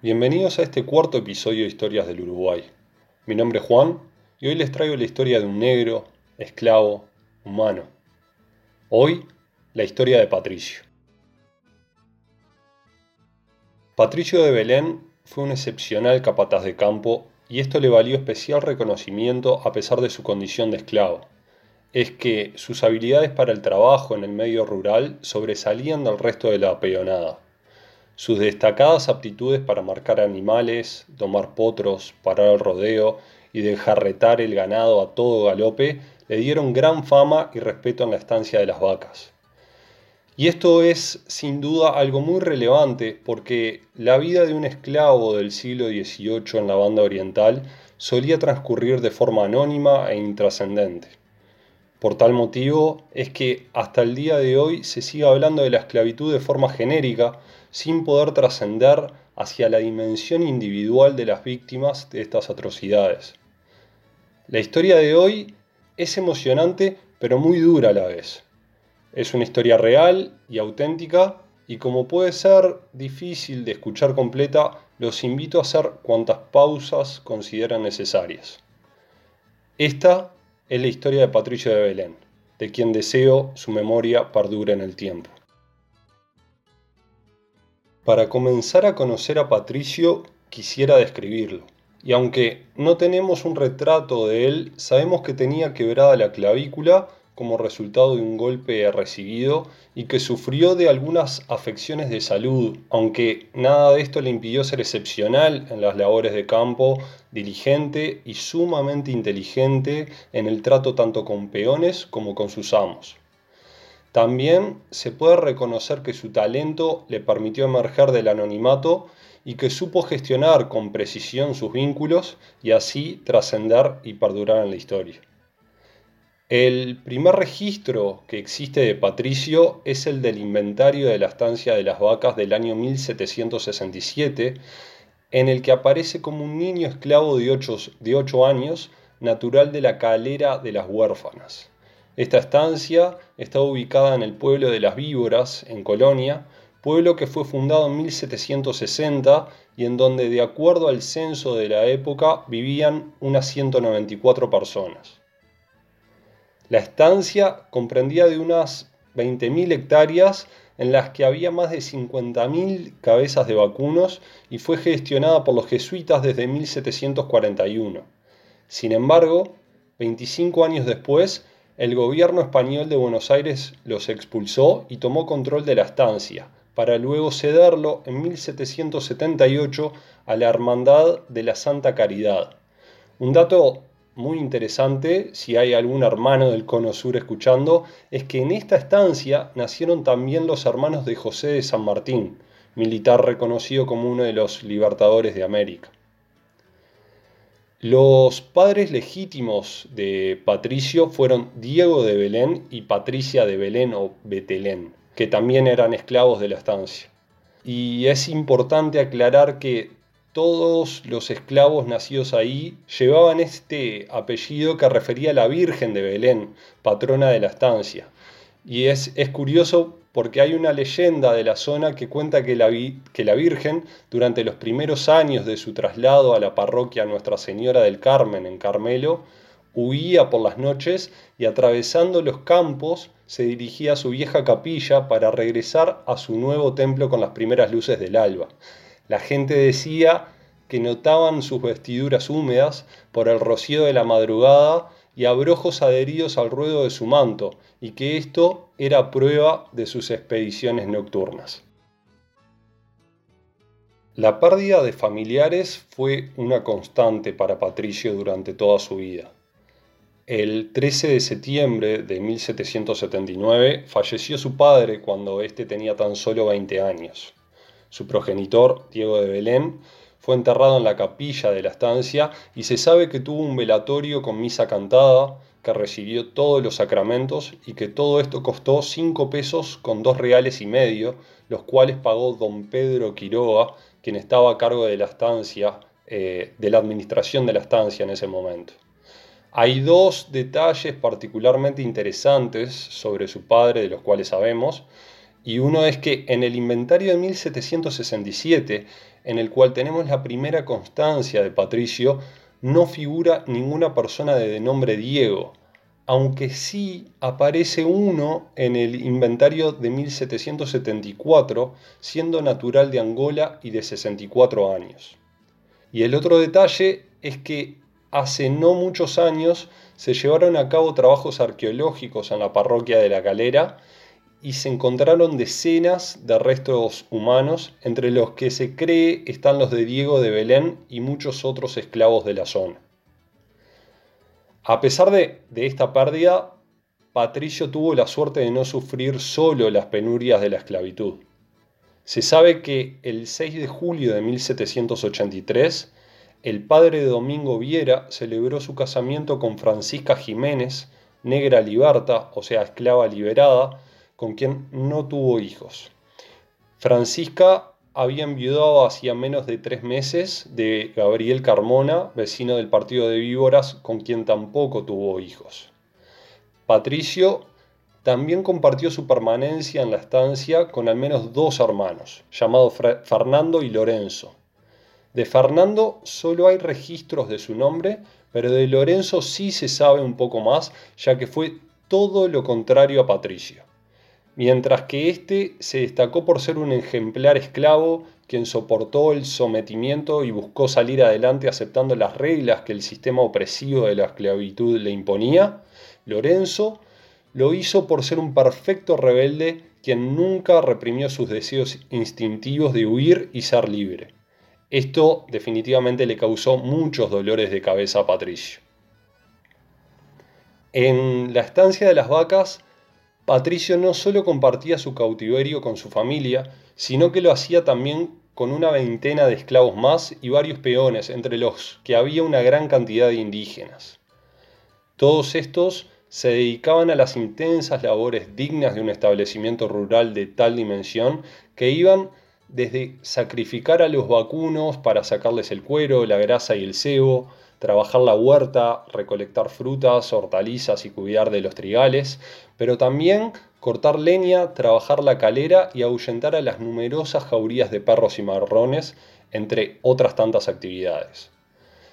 Bienvenidos a este cuarto episodio de Historias del Uruguay. Mi nombre es Juan y hoy les traigo la historia de un negro, esclavo, humano. Hoy, la historia de Patricio. Patricio de Belén fue un excepcional capataz de campo y esto le valió especial reconocimiento a pesar de su condición de esclavo. Es que sus habilidades para el trabajo en el medio rural sobresalían del resto de la peonada. Sus destacadas aptitudes para marcar animales, domar potros, parar el rodeo y dejarretar el ganado a todo galope le dieron gran fama y respeto en la estancia de las vacas. Y esto es sin duda algo muy relevante porque la vida de un esclavo del siglo XVIII en la banda oriental solía transcurrir de forma anónima e intrascendente. Por tal motivo es que hasta el día de hoy se sigue hablando de la esclavitud de forma genérica sin poder trascender hacia la dimensión individual de las víctimas de estas atrocidades. La historia de hoy es emocionante pero muy dura a la vez. Es una historia real y auténtica y como puede ser difícil de escuchar completa, los invito a hacer cuantas pausas consideran necesarias. Esta es la historia de Patricio de Belén, de quien deseo su memoria perdure en el tiempo. Para comenzar a conocer a Patricio, quisiera describirlo. Y aunque no tenemos un retrato de él, sabemos que tenía quebrada la clavícula como resultado de un golpe recibido y que sufrió de algunas afecciones de salud, aunque nada de esto le impidió ser excepcional en las labores de campo, diligente y sumamente inteligente en el trato tanto con peones como con sus amos. También se puede reconocer que su talento le permitió emerger del anonimato y que supo gestionar con precisión sus vínculos y así trascender y perdurar en la historia. El primer registro que existe de Patricio es el del inventario de la estancia de las vacas del año 1767, en el que aparece como un niño esclavo de 8, años, natural de la calera de las huérfanas. Esta estancia está ubicada en el pueblo de las Víboras, en Colonia, pueblo que fue fundado en 1760 y en donde, de acuerdo al censo de la época, vivían unas 194 personas. La estancia comprendía de unas 20.000 hectáreas en las que había más de 50.000 cabezas de vacunos y fue gestionada por los jesuitas desde 1741. Sin embargo, 25 años después, el gobierno español de Buenos Aires los expulsó y tomó control de la estancia, para luego cederlo en 1778 a la Hermandad de la Santa Caridad. Un dato muy interesante, si hay algún hermano del Cono Sur escuchando, es que en esta estancia nacieron también los hermanos de José de San Martín, militar reconocido como uno de los libertadores de América. Los padres legítimos de Patricio fueron Diego de Belén y Patricia de Belén o Betelén, que también eran esclavos de la estancia. Y es importante aclarar que todos los esclavos nacidos ahí llevaban este apellido que refería a la Virgen de Belén, patrona de la estancia. Y es, curioso porque hay una leyenda de la zona que cuenta que la, que la Virgen, durante los primeros años de su traslado a la parroquia Nuestra Señora del Carmen en Carmelo, huía por las noches y atravesando los campos se dirigía a su vieja capilla para regresar a su nuevo templo con las primeras luces del alba. La gente decía que notaban sus vestiduras húmedas por el rocío de la madrugada y abrojos adheridos al ruedo de su manto, y que esto era prueba de sus expediciones nocturnas. La pérdida de familiares fue una constante para Patricio durante toda su vida. El 13 de septiembre de 1779 falleció su padre cuando éste tenía tan solo 20 años. Su progenitor, Diego de Belén, fue enterrado en la capilla de la estancia y se sabe que tuvo un velatorio con misa cantada, que recibió todos los sacramentos y que todo esto costó cinco pesos con dos reales y medio, los cuales pagó don Pedro Quiroga, quien estaba a cargo de la estancia, eh, de la administración de la estancia en ese momento. Hay dos detalles particularmente interesantes sobre su padre de los cuales sabemos Y uno es que en el inventario de 1767, en el cual tenemos la primera constancia de Patricio, no figura ninguna persona de nombre Diego, aunque sí aparece uno en el inventario de 1774, siendo natural de Angola y de 64 años. Y el otro detalle es que hace no muchos años se llevaron a cabo trabajos arqueológicos en la parroquia de La Calera y se encontraron decenas de restos humanos, entre los que se cree están los de Diego de Belén y muchos otros esclavos de la zona. A pesar de, de esta pérdida, Patricio tuvo la suerte de no sufrir solo las penurias de la esclavitud. Se sabe que el 6 de julio de 1783, el padre de Domingo Viera celebró su casamiento con Francisca Jiménez, negra liberta, o sea, esclava liberada, con quien no tuvo hijos. Francisca había enviudado hacía menos de tres meses de Gabriel Carmona, vecino del partido de Víboras, con quien tampoco tuvo hijos. Patricio también compartió su permanencia en la estancia con al menos dos hermanos, llamados Fernando y Lorenzo. De Fernando solo hay registros de su nombre, pero de Lorenzo sí se sabe un poco más, ya que fue todo lo contrario a Patricio. Mientras que éste se destacó por ser un ejemplar esclavo, quien soportó el sometimiento y buscó salir adelante aceptando las reglas que el sistema opresivo de la esclavitud le imponía, Lorenzo lo hizo por ser un perfecto rebelde quien nunca reprimió sus deseos instintivos de huir y ser libre. Esto definitivamente le causó muchos dolores de cabeza a Patricio. En la estancia de las vacas, Patricio no solo compartía su cautiverio con su familia, sino que lo hacía también con una veintena de esclavos más y varios peones, entre los que había una gran cantidad de indígenas. Todos estos se dedicaban a las intensas labores dignas de un establecimiento rural de tal dimensión que iban desde sacrificar a los vacunos para sacarles el cuero, la grasa y el cebo, trabajar la huerta, recolectar frutas, hortalizas y cuidar de los trigales, pero también cortar leña, trabajar la calera y ahuyentar a las numerosas jaurías de perros y marrones, entre otras tantas actividades.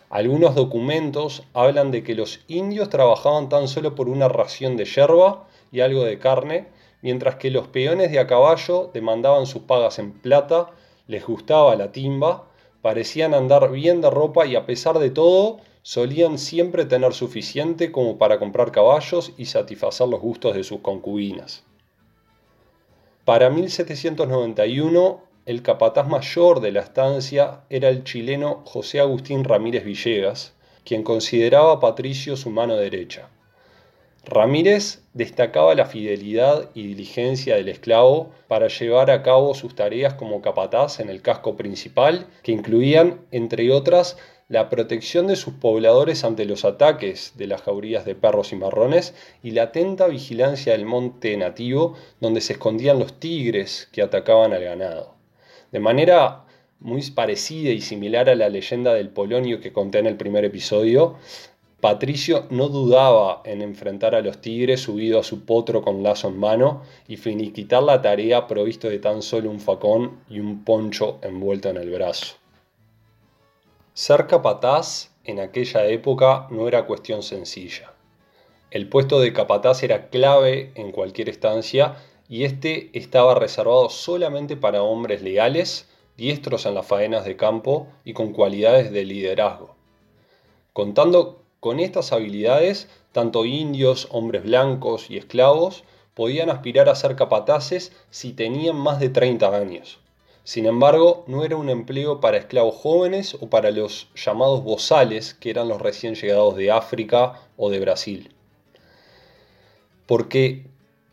Algunos documentos hablan de que los indios trabajaban tan solo por una ración de yerba y algo de carne, mientras que los peones de a caballo demandaban sus pagas en plata, les gustaba la timba, parecían andar bien de ropa y a pesar de todo solían siempre tener suficiente como para comprar caballos y satisfacer los gustos de sus concubinas. Para 1791 el capataz mayor de la estancia era el chileno José Agustín Ramírez Villegas, quien consideraba a Patricio su mano derecha. Ramírez destacaba la fidelidad y diligencia del esclavo para llevar a cabo sus tareas como capataz en el casco principal, que incluían, entre otras, la protección de sus pobladores ante los ataques de las jaurías de perros y marrones y la atenta vigilancia del monte nativo donde se escondían los tigres que atacaban al ganado. De manera muy parecida y similar a la leyenda del Polonio que conté en el primer episodio, Patricio no dudaba en enfrentar a los tigres subido a su potro con lazo en mano y finiquitar la tarea provisto de tan solo un facón y un poncho envuelto en el brazo. Ser capataz en aquella época no era cuestión sencilla. El puesto de capataz era clave en cualquier estancia y este estaba reservado solamente para hombres leales, diestros en las faenas de campo y con cualidades de liderazgo. Contando con estas habilidades, tanto indios, hombres blancos y esclavos podían aspirar a ser capataces si tenían más de 30 años. Sin embargo, no era un empleo para esclavos jóvenes o para los llamados bozales, que eran los recién llegados de África o de Brasil. Porque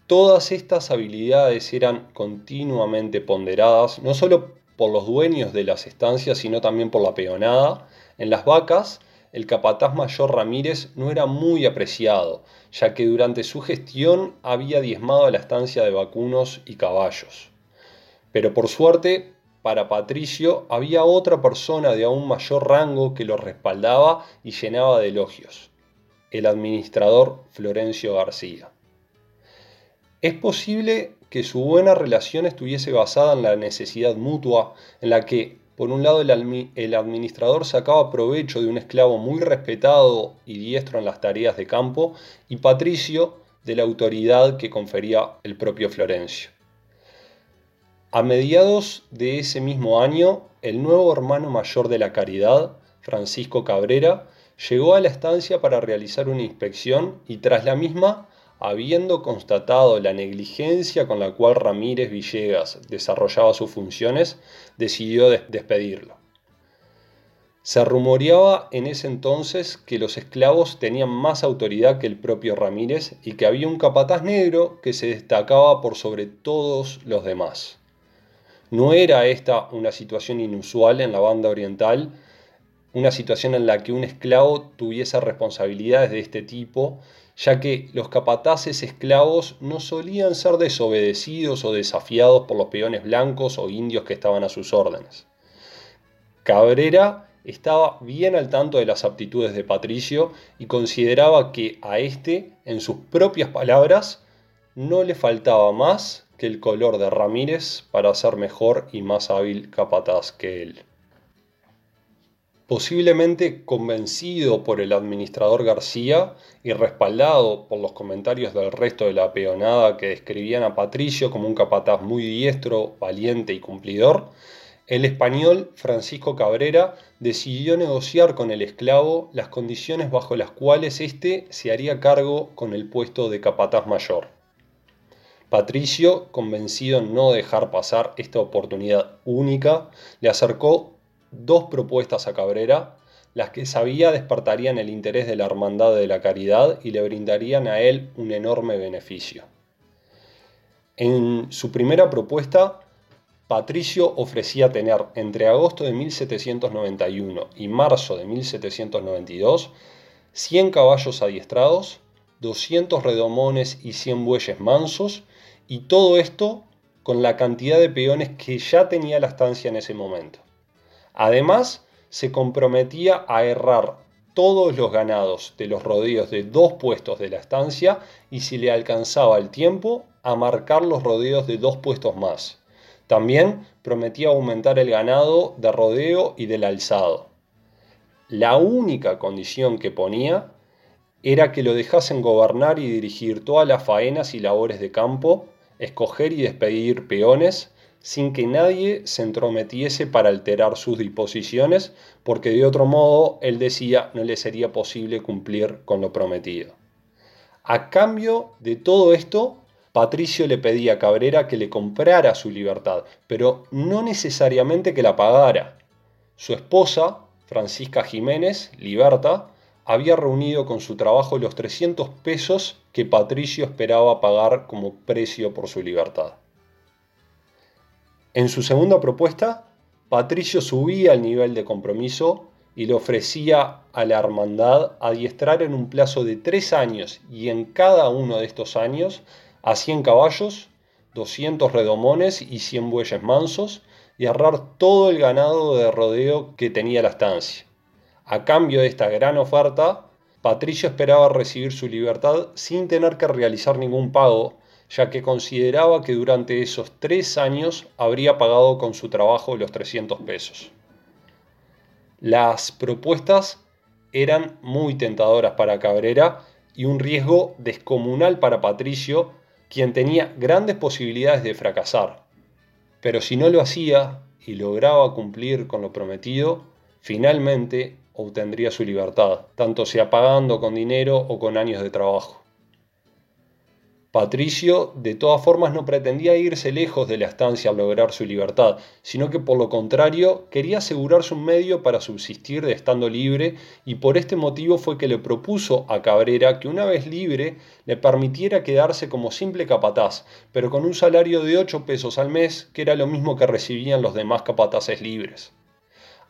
Todas estas habilidades eran continuamente ponderadas, no solo por los dueños de las estancias, sino también por la peonada. En las vacas, el capataz mayor Ramírez no era muy apreciado, ya que durante su gestión había diezmado la estancia de vacunos y caballos. Pero por suerte, para Patricio había otra persona de aún mayor rango que lo respaldaba y llenaba de elogios, el administrador Florencio García. Es posible que su buena relación estuviese basada en la necesidad mutua, en la que, por un lado, el, administrador sacaba provecho de un esclavo muy respetado y diestro en las tareas de campo, y Patricio de la autoridad que confería el propio Florencio. A mediados de ese mismo año, el nuevo hermano mayor de la caridad, Francisco Cabrera, llegó a la estancia para realizar una inspección y tras la misma, habiendo constatado la negligencia con la cual Ramírez Villegas desarrollaba sus funciones, decidió despedirlo. Se rumoreaba en ese entonces que los esclavos tenían más autoridad que el propio Ramírez y que había un capataz negro que se destacaba por sobre todos los demás. No era esta una situación inusual en la banda oriental, una situación en la que un esclavo tuviese responsabilidades de este tipo, ya que los capataces esclavos no solían ser desobedecidos o desafiados por los peones blancos o indios que estaban a sus órdenes. Cabrera estaba bien al tanto de las aptitudes de Patricio y consideraba que a éste, en sus propias palabras, no le faltaba más que el color de Ramírez para ser mejor y más hábil capataz que él. Posiblemente convencido por el administrador García y respaldado por los comentarios del resto de la peonada que describían a Patricio como un capataz muy diestro, valiente y cumplidor, el español Francisco Cabrera decidió negociar con el esclavo las condiciones bajo las cuales éste se haría cargo con el puesto de capataz mayor. Patricio, convencido en no dejar pasar esta oportunidad única, le acercó dos propuestas a Cabrera, las que sabía despertarían el interés de la Hermandad de la Caridad y le brindarían a él un enorme beneficio. En su primera propuesta, Patricio ofrecía tener entre agosto de 1791 y marzo de 1792 100 caballos adiestrados, 200 redomones y 100 bueyes mansos, y todo esto con la cantidad de peones que ya tenía la estancia en ese momento. Además, se comprometía a errar todos los ganados de los rodeos de dos puestos de la estancia y si le alcanzaba el tiempo, a marcar los rodeos de dos puestos más. También prometía aumentar el ganado de rodeo y del alzado. La única condición que ponía era que lo dejasen gobernar y dirigir todas las faenas y labores de campo, escoger y despedir peones, sin que nadie se entrometiese para alterar sus disposiciones, porque de otro modo, él decía, no le sería posible cumplir con lo prometido. A cambio de todo esto, Patricio le pedía a Cabrera que le comprara su libertad, pero no necesariamente que la pagara. Su esposa, Francisca Jiménez, Liberta, había reunido con su trabajo los 300 pesos que Patricio esperaba pagar como precio por su libertad. En su segunda propuesta, Patricio subía el nivel de compromiso y le ofrecía a la hermandad adiestrar en un plazo de tres años y en cada uno de estos años a 100 caballos, 200 redomones y 100 bueyes mansos y arrar todo el ganado de rodeo que tenía la estancia. A cambio de esta gran oferta, Patricio esperaba recibir su libertad sin tener que realizar ningún pago ya que consideraba que durante esos tres años habría pagado con su trabajo los 300 pesos. Las propuestas eran muy tentadoras para Cabrera y un riesgo descomunal para Patricio, quien tenía grandes posibilidades de fracasar. Pero si no lo hacía y lograba cumplir con lo prometido, finalmente obtendría su libertad, tanto sea pagando con dinero o con años de trabajo. Patricio de todas formas no pretendía irse lejos de la estancia al lograr su libertad, sino que por lo contrario quería asegurarse un medio para subsistir de estando libre y por este motivo fue que le propuso a Cabrera que una vez libre le permitiera quedarse como simple capataz, pero con un salario de 8 pesos al mes, que era lo mismo que recibían los demás capataces libres.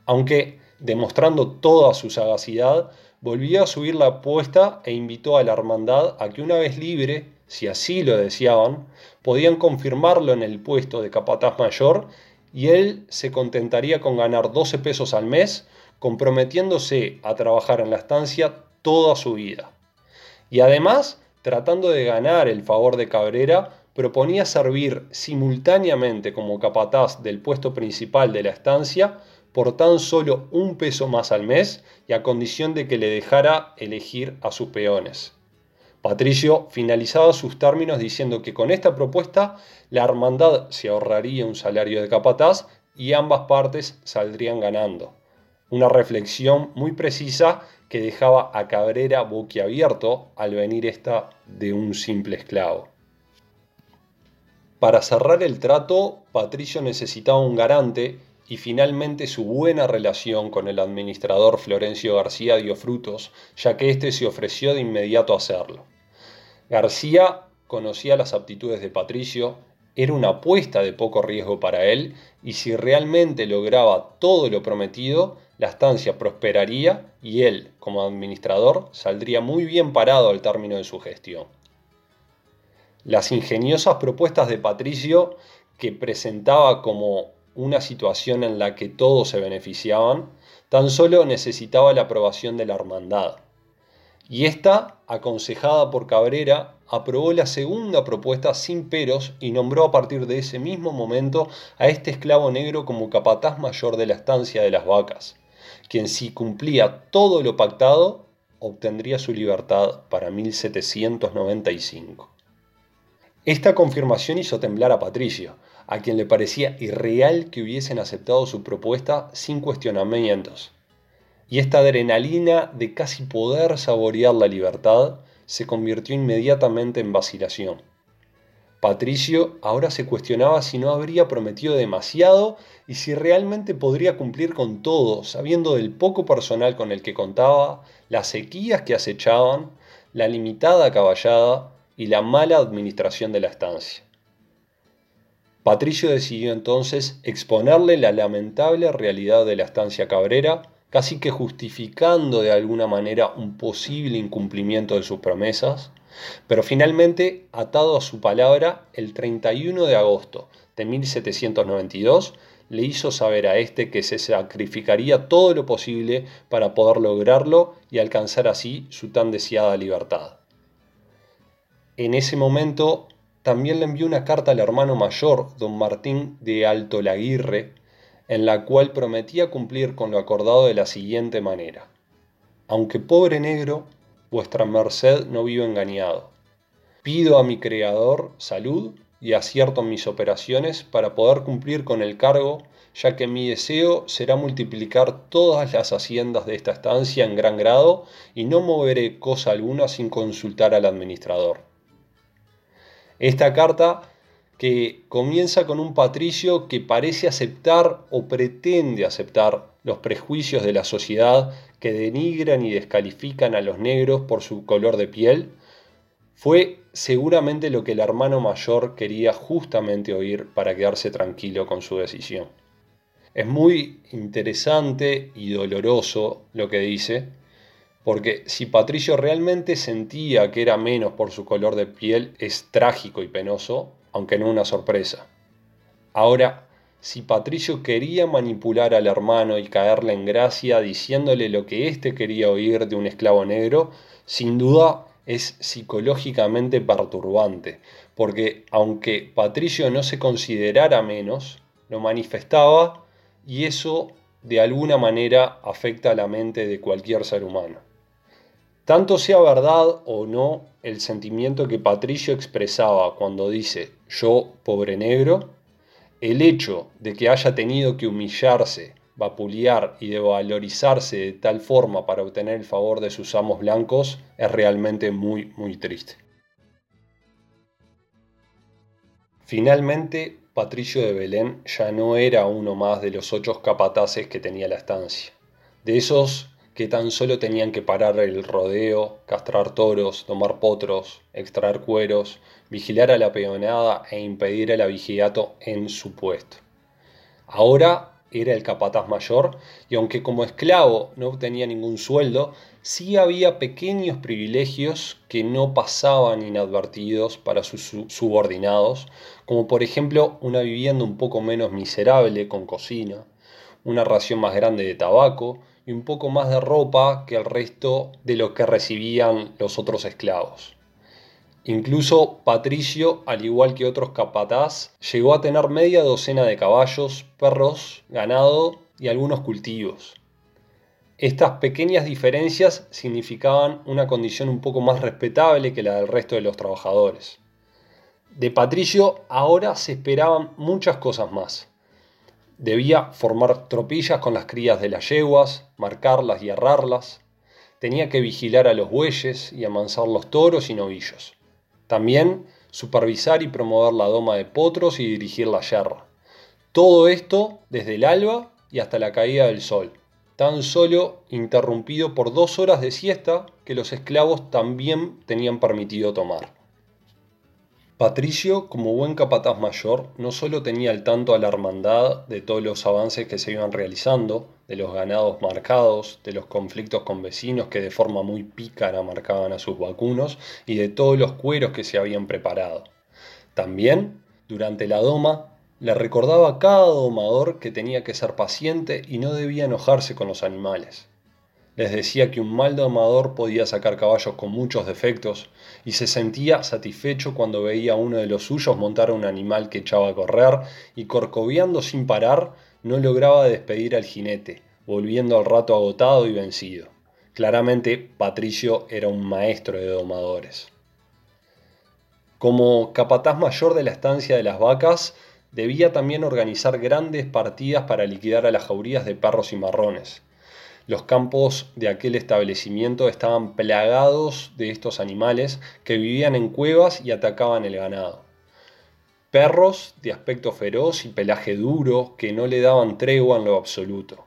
Aunque, demostrando toda su sagacidad, volvió a subir la apuesta e invitó a la hermandad a que una vez libre si así lo deseaban, podían confirmarlo en el puesto de capataz mayor y él se contentaría con ganar 12 pesos al mes, comprometiéndose a trabajar en la estancia toda su vida. Y además, tratando de ganar el favor de Cabrera proponía servir simultáneamente como capataz del puesto principal de la estancia por tan solo un peso más al mes y a condición de que le dejara elegir a sus peones. Patricio finalizaba sus términos diciendo que con esta propuesta la hermandad se ahorraría un salario de capataz y ambas partes saldrían ganando. Una reflexión muy precisa que dejaba a Cabrera boquiabierto al venir esta de un simple esclavo. Para cerrar el trato, Patricio necesitaba un garante y finalmente su buena relación con el administrador Florencio García dio frutos, ya que éste se ofreció de inmediato a hacerlo. García conocía las aptitudes de Patricio, era una apuesta de poco riesgo para él, y si realmente lograba todo lo prometido, la estancia prosperaría y él, como administrador, saldría muy bien parado al término de su gestión. Las ingeniosas propuestas de Patricio, que presentaba como una situación en la que todos se beneficiaban, tan solo necesitaba la aprobación de la hermandad. Y esta, aconsejada por Cabrera, aprobó la segunda propuesta sin peros y nombró a partir de ese mismo momento a este esclavo negro como capataz mayor de la estancia de las vacas, quien si cumplía todo lo pactado, obtendría su libertad para 1795. Esta confirmación hizo temblar a Patricio, a quien le parecía irreal que hubiesen aceptado su propuesta sin cuestionamientos. Y esta adrenalina de casi poder saborear la libertad se convirtió inmediatamente en vacilación. Patricio ahora se cuestionaba si no habría prometido demasiado y si realmente podría cumplir con todo, sabiendo del poco personal con el que contaba, las sequías que acechaban, la limitada caballada y la mala administración de la estancia. Patricio decidió entonces exponerle la lamentable realidad de la estancia Cabrera, casi que justificando de alguna manera un posible incumplimiento de sus promesas, pero finalmente, atado a su palabra, el 31 de agosto de 1792, le hizo saber a éste que se sacrificaría todo lo posible para poder lograrlo y alcanzar así su tan deseada libertad. En ese momento también le envió una carta al hermano mayor, don Martín de Alto Laguirre, en la cual prometía cumplir con lo acordado de la siguiente manera. Aunque pobre negro, vuestra merced no vivo engañado. Pido a mi Creador salud y acierto en mis operaciones para poder cumplir con el cargo, ya que mi deseo será multiplicar todas las haciendas de esta estancia en gran grado y no moveré cosa alguna sin consultar al administrador. Esta carta que comienza con un patricio que parece aceptar o pretende aceptar los prejuicios de la sociedad que denigran y descalifican a los negros por su color de piel, fue seguramente lo que el hermano mayor quería justamente oír para quedarse tranquilo con su decisión. Es muy interesante y doloroso lo que dice, porque si Patricio realmente sentía que era menos por su color de piel, es trágico y penoso, aunque no una sorpresa. Ahora, si Patricio quería manipular al hermano y caerle en gracia diciéndole lo que éste quería oír de un esclavo negro, sin duda es psicológicamente perturbante, porque aunque Patricio no se considerara menos, lo manifestaba y eso de alguna manera afecta a la mente de cualquier ser humano. Tanto sea verdad o no el sentimiento que Patricio expresaba cuando dice yo, pobre negro, el hecho de que haya tenido que humillarse, vapulear y devalorizarse de tal forma para obtener el favor de sus amos blancos es realmente muy, muy triste. Finalmente, Patricio de Belén ya no era uno más de los ocho capataces que tenía la estancia. De esos que tan solo tenían que parar el rodeo, castrar toros, tomar potros, extraer cueros, vigilar a la peonada e impedir el avigiato en su puesto. Ahora era el capataz mayor y aunque como esclavo no obtenía ningún sueldo, sí había pequeños privilegios que no pasaban inadvertidos para sus subordinados, como por ejemplo una vivienda un poco menos miserable con cocina, una ración más grande de tabaco, y un poco más de ropa que el resto de lo que recibían los otros esclavos. Incluso Patricio, al igual que otros capataz, llegó a tener media docena de caballos, perros, ganado y algunos cultivos. Estas pequeñas diferencias significaban una condición un poco más respetable que la del resto de los trabajadores. De Patricio ahora se esperaban muchas cosas más. Debía formar tropillas con las crías de las yeguas, marcarlas y arrarlas. Tenía que vigilar a los bueyes y amansar los toros y novillos. También supervisar y promover la doma de potros y dirigir la yerra. Todo esto desde el alba y hasta la caída del sol tan solo interrumpido por dos horas de siesta que los esclavos también tenían permitido tomar. Patricio, como buen capataz mayor, no solo tenía al tanto a la hermandad de todos los avances que se iban realizando, de los ganados marcados, de los conflictos con vecinos que de forma muy pícara marcaban a sus vacunos y de todos los cueros que se habían preparado. También, durante la doma, le recordaba a cada domador que tenía que ser paciente y no debía enojarse con los animales. Les decía que un mal domador podía sacar caballos con muchos defectos y se sentía satisfecho cuando veía a uno de los suyos montar a un animal que echaba a correr y corcoviando sin parar no lograba despedir al jinete, volviendo al rato agotado y vencido. Claramente Patricio era un maestro de domadores. Como capataz mayor de la estancia de las vacas, debía también organizar grandes partidas para liquidar a las jaurías de perros y marrones. Los campos de aquel establecimiento estaban plagados de estos animales que vivían en cuevas y atacaban el ganado. Perros de aspecto feroz y pelaje duro que no le daban tregua en lo absoluto.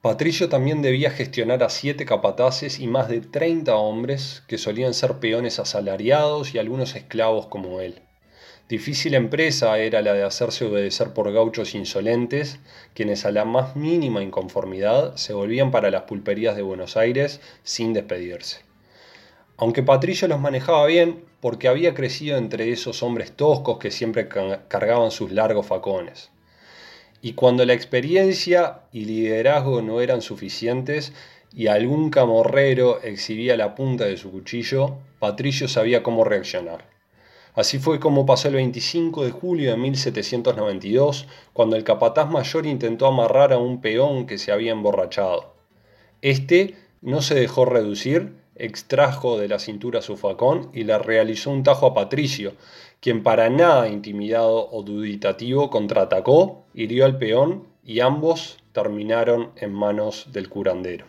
Patricio también debía gestionar a siete capataces y más de 30 hombres que solían ser peones asalariados y algunos esclavos como él. Difícil empresa era la de hacerse obedecer por gauchos insolentes, quienes a la más mínima inconformidad se volvían para las pulperías de Buenos Aires sin despedirse. Aunque Patricio los manejaba bien, porque había crecido entre esos hombres toscos que siempre cargaban sus largos facones. Y cuando la experiencia y liderazgo no eran suficientes y algún camorrero exhibía la punta de su cuchillo, Patricio sabía cómo reaccionar. Así fue como pasó el 25 de julio de 1792, cuando el capataz mayor intentó amarrar a un peón que se había emborrachado. Este no se dejó reducir, extrajo de la cintura su facón y le realizó un tajo a Patricio, quien para nada intimidado o duditativo contraatacó, hirió al peón y ambos terminaron en manos del curandero.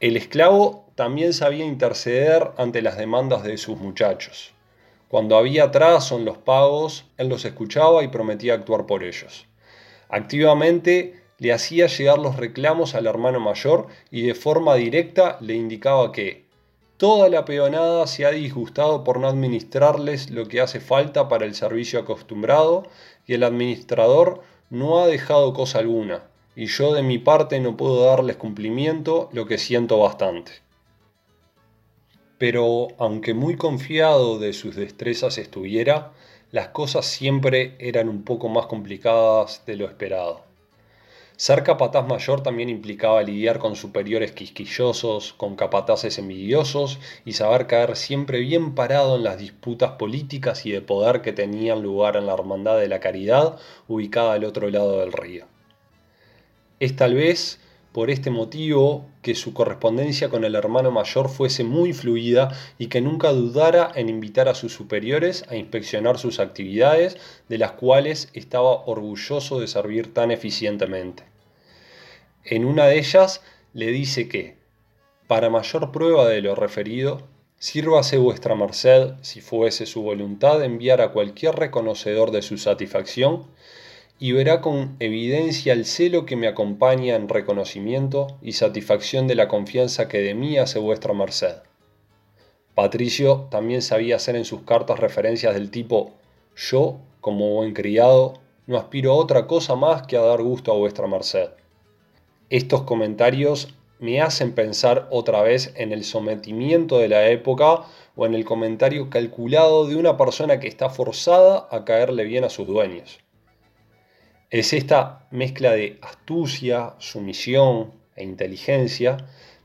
El esclavo también sabía interceder ante las demandas de sus muchachos. Cuando había atraso en los pagos, él los escuchaba y prometía actuar por ellos. Activamente le hacía llegar los reclamos al hermano mayor y de forma directa le indicaba que toda la peonada se ha disgustado por no administrarles lo que hace falta para el servicio acostumbrado y el administrador no ha dejado cosa alguna, y yo de mi parte no puedo darles cumplimiento, lo que siento bastante pero aunque muy confiado de sus destrezas estuviera, las cosas siempre eran un poco más complicadas de lo esperado. Ser capataz mayor también implicaba lidiar con superiores quisquillosos, con capataces envidiosos y saber caer siempre bien parado en las disputas políticas y de poder que tenían lugar en la Hermandad de la Caridad ubicada al otro lado del río. Es tal vez por este motivo que su correspondencia con el hermano mayor fuese muy fluida y que nunca dudara en invitar a sus superiores a inspeccionar sus actividades, de las cuales estaba orgulloso de servir tan eficientemente. En una de ellas le dice que, para mayor prueba de lo referido, sírvase vuestra merced, si fuese su voluntad, enviar a cualquier reconocedor de su satisfacción, y verá con evidencia el celo que me acompaña en reconocimiento y satisfacción de la confianza que de mí hace vuestra merced. Patricio también sabía hacer en sus cartas referencias del tipo yo, como buen criado, no aspiro a otra cosa más que a dar gusto a vuestra merced. Estos comentarios me hacen pensar otra vez en el sometimiento de la época o en el comentario calculado de una persona que está forzada a caerle bien a sus dueños. Es esta mezcla de astucia, sumisión e inteligencia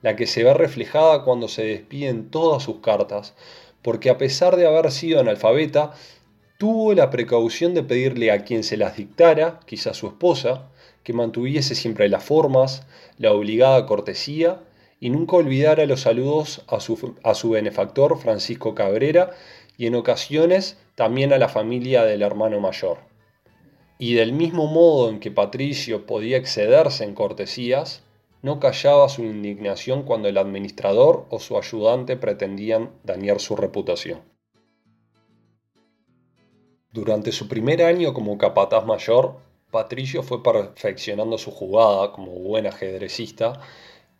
la que se ve reflejada cuando se despiden todas sus cartas, porque a pesar de haber sido analfabeta, tuvo la precaución de pedirle a quien se las dictara, quizá su esposa, que mantuviese siempre las formas, la obligada cortesía y nunca olvidara los saludos a su, a su benefactor Francisco Cabrera y en ocasiones también a la familia del hermano mayor. Y del mismo modo en que Patricio podía excederse en cortesías, no callaba su indignación cuando el administrador o su ayudante pretendían dañar su reputación. Durante su primer año como capataz mayor, Patricio fue perfeccionando su jugada como buen ajedrecista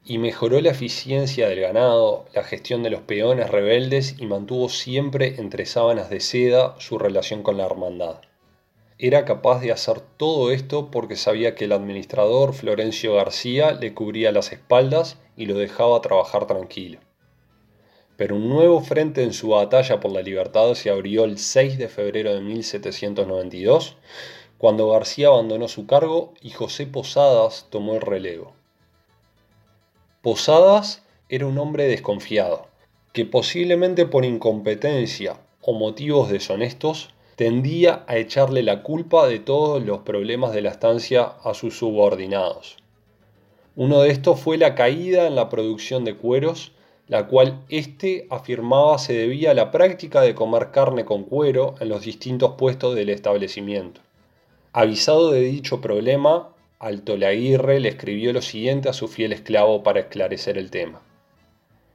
y mejoró la eficiencia del ganado, la gestión de los peones rebeldes y mantuvo siempre entre sábanas de seda su relación con la hermandad. Era capaz de hacer todo esto porque sabía que el administrador Florencio García le cubría las espaldas y lo dejaba trabajar tranquilo. Pero un nuevo frente en su batalla por la libertad se abrió el 6 de febrero de 1792 cuando García abandonó su cargo y José Posadas tomó el relevo. Posadas era un hombre desconfiado, que posiblemente por incompetencia o motivos deshonestos tendía a echarle la culpa de todos los problemas de la estancia a sus subordinados. Uno de estos fue la caída en la producción de cueros, la cual éste afirmaba se debía a la práctica de comer carne con cuero en los distintos puestos del establecimiento. Avisado de dicho problema, Altolaguirre le escribió lo siguiente a su fiel esclavo para esclarecer el tema.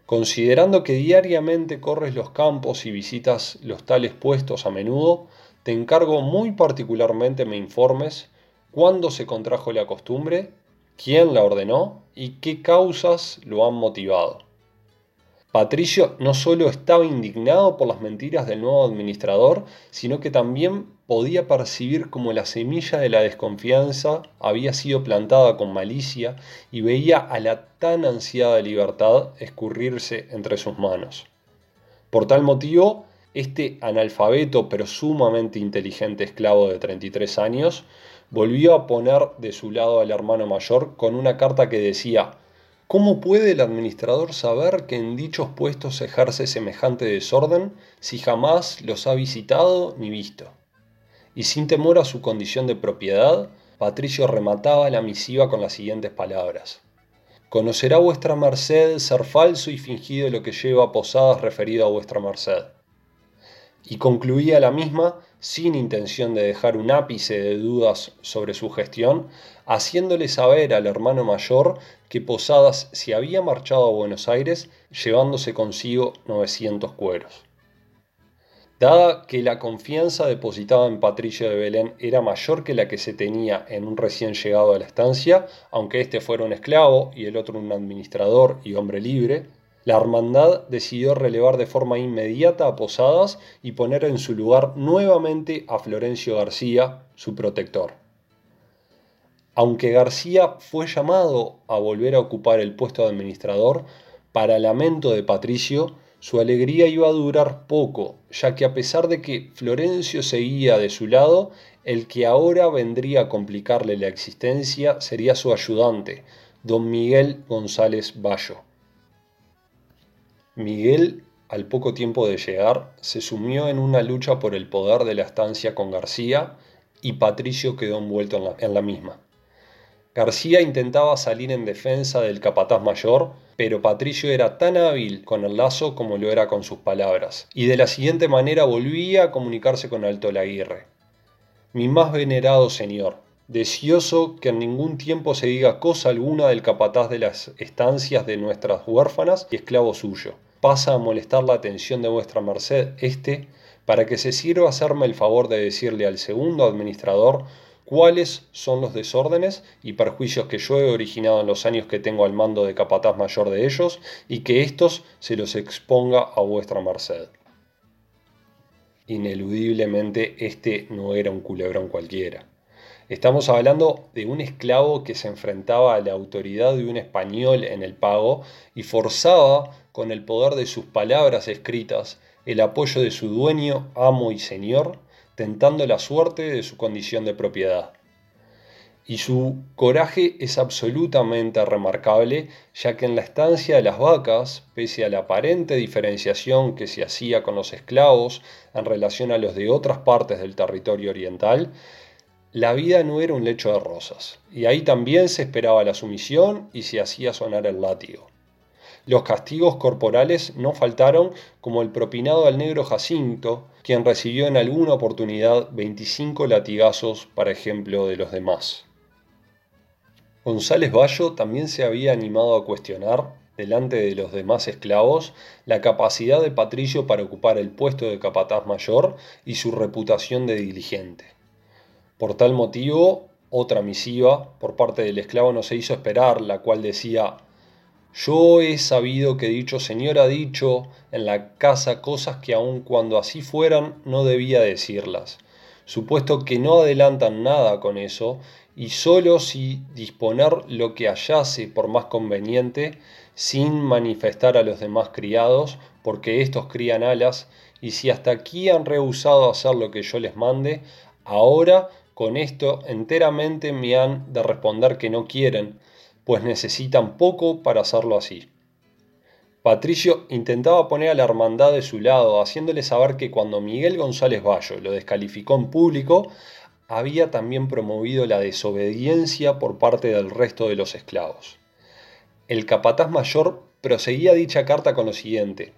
Considerando que diariamente corres los campos y visitas los tales puestos a menudo, te encargo muy particularmente me informes cuándo se contrajo la costumbre, quién la ordenó y qué causas lo han motivado. Patricio no solo estaba indignado por las mentiras del nuevo administrador, sino que también podía percibir como la semilla de la desconfianza había sido plantada con malicia y veía a la tan ansiada libertad escurrirse entre sus manos. Por tal motivo, este analfabeto pero sumamente inteligente esclavo de 33 años volvió a poner de su lado al hermano mayor con una carta que decía ¿Cómo puede el administrador saber que en dichos puestos ejerce semejante desorden si jamás los ha visitado ni visto? Y sin temor a su condición de propiedad, Patricio remataba la misiva con las siguientes palabras. Conocerá vuestra merced ser falso y fingido lo que lleva posadas referido a vuestra merced. Y concluía la misma sin intención de dejar un ápice de dudas sobre su gestión, haciéndole saber al hermano mayor que Posadas se había marchado a Buenos Aires llevándose consigo 900 cueros. Dada que la confianza depositada en Patricio de Belén era mayor que la que se tenía en un recién llegado a la estancia, aunque éste fuera un esclavo y el otro un administrador y hombre libre, la hermandad decidió relevar de forma inmediata a Posadas y poner en su lugar nuevamente a Florencio García, su protector. Aunque García fue llamado a volver a ocupar el puesto de administrador, para lamento de Patricio, su alegría iba a durar poco, ya que a pesar de que Florencio seguía de su lado, el que ahora vendría a complicarle la existencia sería su ayudante, don Miguel González Bayo. Miguel, al poco tiempo de llegar, se sumió en una lucha por el poder de la estancia con García y Patricio quedó envuelto en la, misma. García intentaba salir en defensa del capataz mayor, pero Patricio era tan hábil con el lazo como lo era con sus palabras, y de la siguiente manera volvía a comunicarse con Alto Laguirre. Mi más venerado señor, deseoso que en ningún tiempo se diga cosa alguna del capataz de las estancias de nuestras huérfanas y esclavo suyo pasa a molestar la atención de vuestra merced este, para que se sirva hacerme el favor de decirle al segundo administrador cuáles son los desórdenes y perjuicios que yo he originado en los años que tengo al mando de capataz mayor de ellos, y que éstos se los exponga a vuestra merced. Ineludiblemente este no era un culebrón cualquiera. Estamos hablando de un esclavo que se enfrentaba a la autoridad de un español en el pago y forzaba con el poder de sus palabras escritas, el apoyo de su dueño, amo y señor, tentando la suerte de su condición de propiedad. Y su coraje es absolutamente remarcable, ya que en la estancia de las vacas, pese a la aparente diferenciación que se hacía con los esclavos en relación a los de otras partes del territorio oriental, la vida no era un lecho de rosas, y ahí también se esperaba la sumisión y se hacía sonar el látigo. Los castigos corporales no faltaron, como el propinado al negro Jacinto, quien recibió en alguna oportunidad 25 latigazos, para ejemplo, de los demás. González Bayo también se había animado a cuestionar, delante de los demás esclavos, la capacidad de Patricio para ocupar el puesto de capataz mayor y su reputación de diligente. Por tal motivo, otra misiva por parte del esclavo no se hizo esperar, la cual decía yo he sabido que dicho señor ha dicho en la casa cosas que aun cuando así fueran no debía decirlas. Supuesto que no adelantan nada con eso, y sólo si disponer lo que hallase por más conveniente, sin manifestar a los demás criados, porque éstos crían alas, y si hasta aquí han rehusado hacer lo que yo les mande, ahora con esto enteramente me han de responder que no quieren, pues necesitan poco para hacerlo así. Patricio intentaba poner a la hermandad de su lado, haciéndole saber que cuando Miguel González Bayo lo descalificó en público, había también promovido la desobediencia por parte del resto de los esclavos. El capataz mayor proseguía dicha carta con lo siguiente.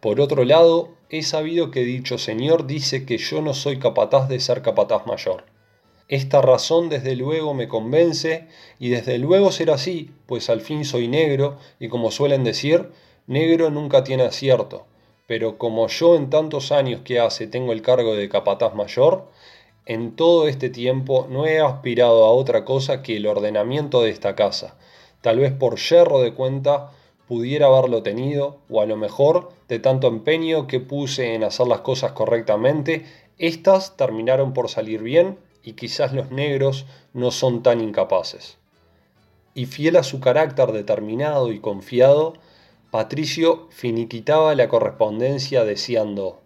Por otro lado, he sabido que dicho señor dice que yo no soy capataz de ser capataz mayor. Esta razón desde luego me convence y desde luego será así, pues al fin soy negro y como suelen decir, negro nunca tiene acierto. Pero como yo en tantos años que hace tengo el cargo de capataz mayor, en todo este tiempo no he aspirado a otra cosa que el ordenamiento de esta casa. Tal vez por yerro de cuenta pudiera haberlo tenido, o a lo mejor, de tanto empeño que puse en hacer las cosas correctamente, éstas terminaron por salir bien y quizás los negros no son tan incapaces. Y fiel a su carácter determinado y confiado, Patricio finiquitaba la correspondencia deseando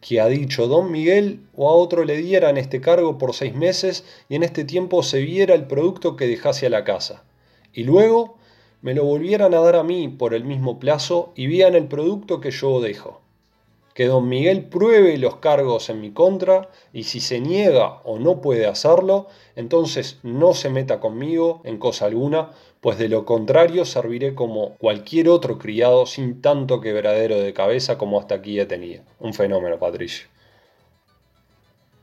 que ha dicho don Miguel o a otro le dieran este cargo por seis meses y en este tiempo se viera el producto que dejase a la casa. Y luego me lo volvieran a dar a mí por el mismo plazo y vean el producto que yo dejo que don Miguel pruebe los cargos en mi contra y si se niega o no puede hacerlo, entonces no se meta conmigo en cosa alguna, pues de lo contrario serviré como cualquier otro criado sin tanto quebradero de cabeza como hasta aquí he tenido. Un fenómeno, Patricio.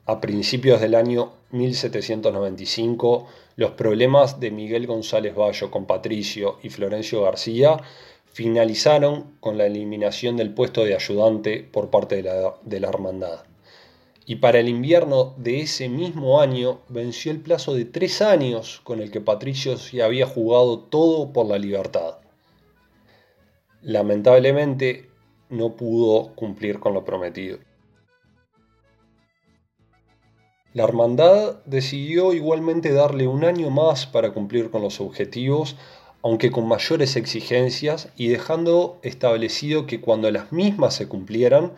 A principios del año 1795, los problemas de Miguel González Bayo con Patricio y Florencio García finalizaron con la eliminación del puesto de ayudante por parte de la, hermandad. Y para el invierno de ese mismo año venció el plazo de tres años con el que Patricio se había jugado todo por la libertad. Lamentablemente no pudo cumplir con lo prometido. La hermandad decidió igualmente darle un año más para cumplir con los objetivos aunque con mayores exigencias y dejando establecido que cuando las mismas se cumplieran,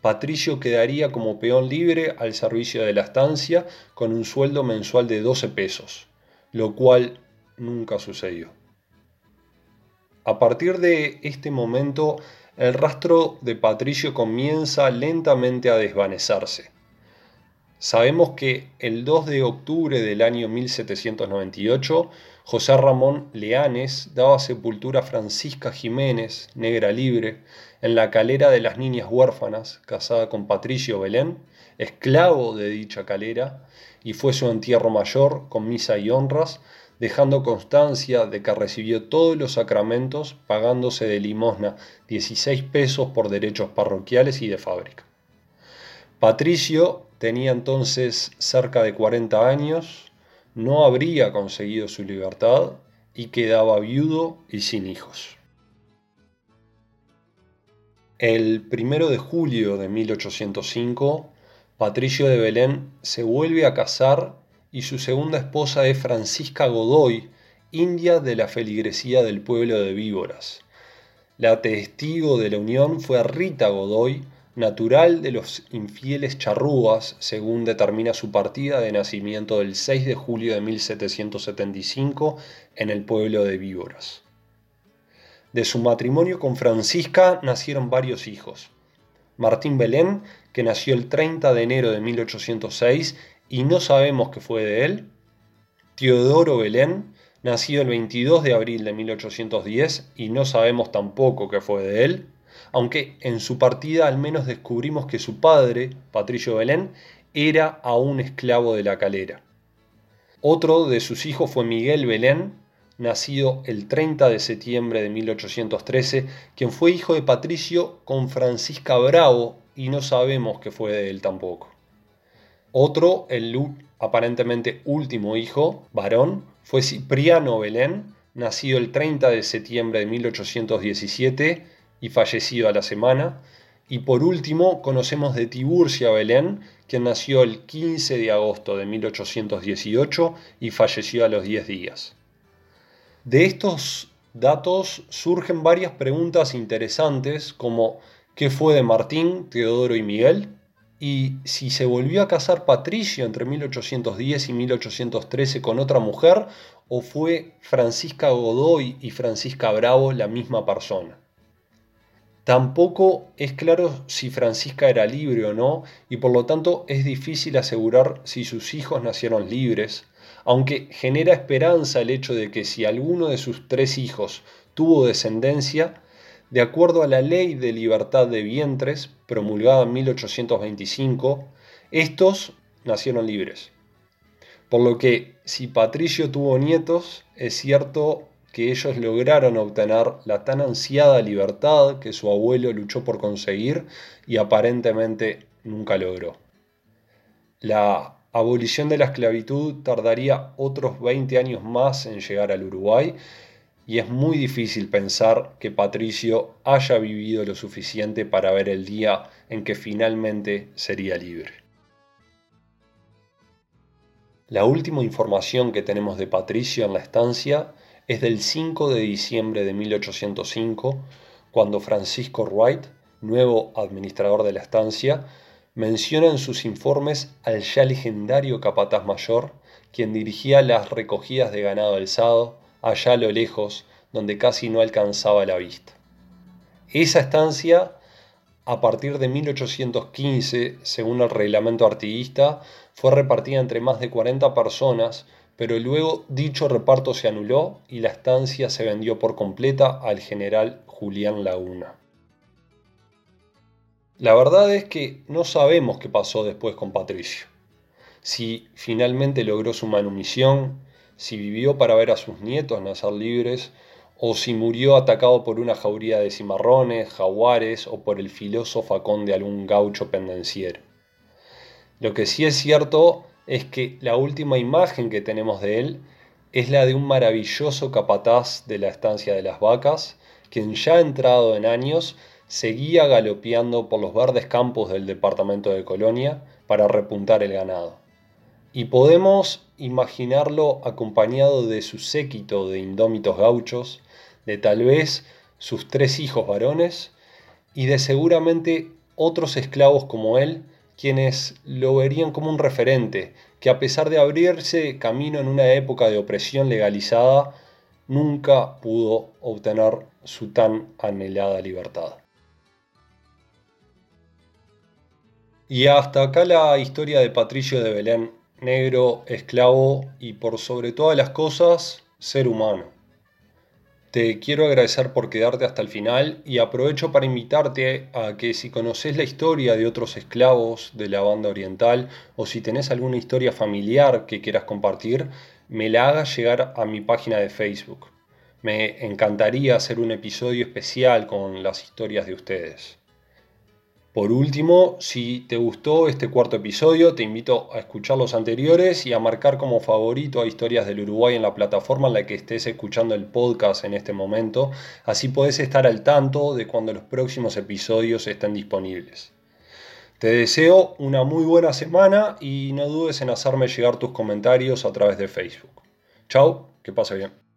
Patricio quedaría como peón libre al servicio de la estancia con un sueldo mensual de 12 pesos, lo cual nunca sucedió. A partir de este momento, el rastro de Patricio comienza lentamente a desvanecerse. Sabemos que el 2 de octubre del año 1798 José Ramón Leanes daba sepultura a Francisca Jiménez, negra libre, en la calera de las niñas huérfanas, casada con Patricio Belén, esclavo de dicha calera, y fue su entierro mayor con misa y honras, dejando constancia de que recibió todos los sacramentos, pagándose de limosna 16 pesos por derechos parroquiales y de fábrica. Patricio tenía entonces cerca de 40 años, no habría conseguido su libertad y quedaba viudo y sin hijos. El primero de julio de 1805, Patricio de Belén se vuelve a casar y su segunda esposa es Francisca Godoy, india de la feligresía del pueblo de Víboras. La testigo de la unión fue Rita Godoy, natural de los infieles charrúas, según determina su partida de nacimiento del 6 de julio de 1775 en el pueblo de Víboras. De su matrimonio con Francisca nacieron varios hijos. Martín Belén, que nació el 30 de enero de 1806 y no sabemos qué fue de él. Teodoro Belén, nacido el 22 de abril de 1810 y no sabemos tampoco qué fue de él, aunque en su partida al menos descubrimos que su padre, Patricio Belén, era aún esclavo de la calera. Otro de sus hijos fue Miguel Belén, nacido el 30 de septiembre de 1813, quien fue hijo de Patricio con Francisca Bravo y no sabemos qué fue de él tampoco. Otro, el aparentemente último hijo, varón, fue Cipriano Belén, nacido el 30 de septiembre de 1817 y fallecido a la semana. Y por último, conocemos de Tiburcia Belén, quien nació el 15 de agosto de 1818 y falleció a los 10 días. De estos datos surgen varias preguntas interesantes como ¿qué fue de Martín, Teodoro y Miguel? Y si se volvió a casar Patricio entre 1810 y 1813 con otra mujer o fue Francisca Godoy y Francisca Bravo la misma persona. Tampoco es claro si Francisca era libre o no y por lo tanto es difícil asegurar si sus hijos nacieron libres, aunque genera esperanza el hecho de que si alguno de sus tres hijos tuvo descendencia, de acuerdo a la Ley de Libertad de Vientres, promulgada en 1825, estos nacieron libres. Por lo que si Patricio tuvo nietos, es cierto que ellos lograron obtener la tan ansiada libertad que su abuelo luchó por conseguir y aparentemente nunca logró. La abolición de la esclavitud tardaría otros 20 años más en llegar al Uruguay y es muy difícil pensar que Patricio haya vivido lo suficiente para ver el día en que finalmente sería libre. La última información que tenemos de Patricio en la estancia es del 5 de diciembre de 1805, cuando Francisco Wright, nuevo administrador de la estancia, menciona en sus informes al ya legendario capataz mayor, quien dirigía las recogidas de ganado alzado, allá a lo lejos, donde casi no alcanzaba la vista. Esa estancia, a partir de 1815, según el reglamento artiguista, fue repartida entre más de 40 personas, pero luego dicho reparto se anuló y la estancia se vendió por completa al general Julián Laguna. La verdad es que no sabemos qué pasó después con Patricio. Si finalmente logró su manumisión, si vivió para ver a sus nietos nacer libres, o si murió atacado por una jauría de cimarrones, jaguares o por el filoso facón de algún gaucho pendenciero. Lo que sí es cierto es que la última imagen que tenemos de él es la de un maravilloso capataz de la estancia de las vacas, quien ya entrado en años seguía galopeando por los verdes campos del departamento de Colonia para repuntar el ganado. Y podemos imaginarlo acompañado de su séquito de indómitos gauchos, de tal vez sus tres hijos varones y de seguramente otros esclavos como él, quienes lo verían como un referente, que a pesar de abrirse camino en una época de opresión legalizada, nunca pudo obtener su tan anhelada libertad. Y hasta acá la historia de Patricio de Belén, negro, esclavo y por sobre todas las cosas, ser humano. Te quiero agradecer por quedarte hasta el final y aprovecho para invitarte a que si conoces la historia de otros esclavos de la banda oriental o si tenés alguna historia familiar que quieras compartir, me la hagas llegar a mi página de Facebook. Me encantaría hacer un episodio especial con las historias de ustedes. Por último, si te gustó este cuarto episodio, te invito a escuchar los anteriores y a marcar como favorito a Historias del Uruguay en la plataforma en la que estés escuchando el podcast en este momento. Así podés estar al tanto de cuando los próximos episodios estén disponibles. Te deseo una muy buena semana y no dudes en hacerme llegar tus comentarios a través de Facebook. Chao, que pase bien.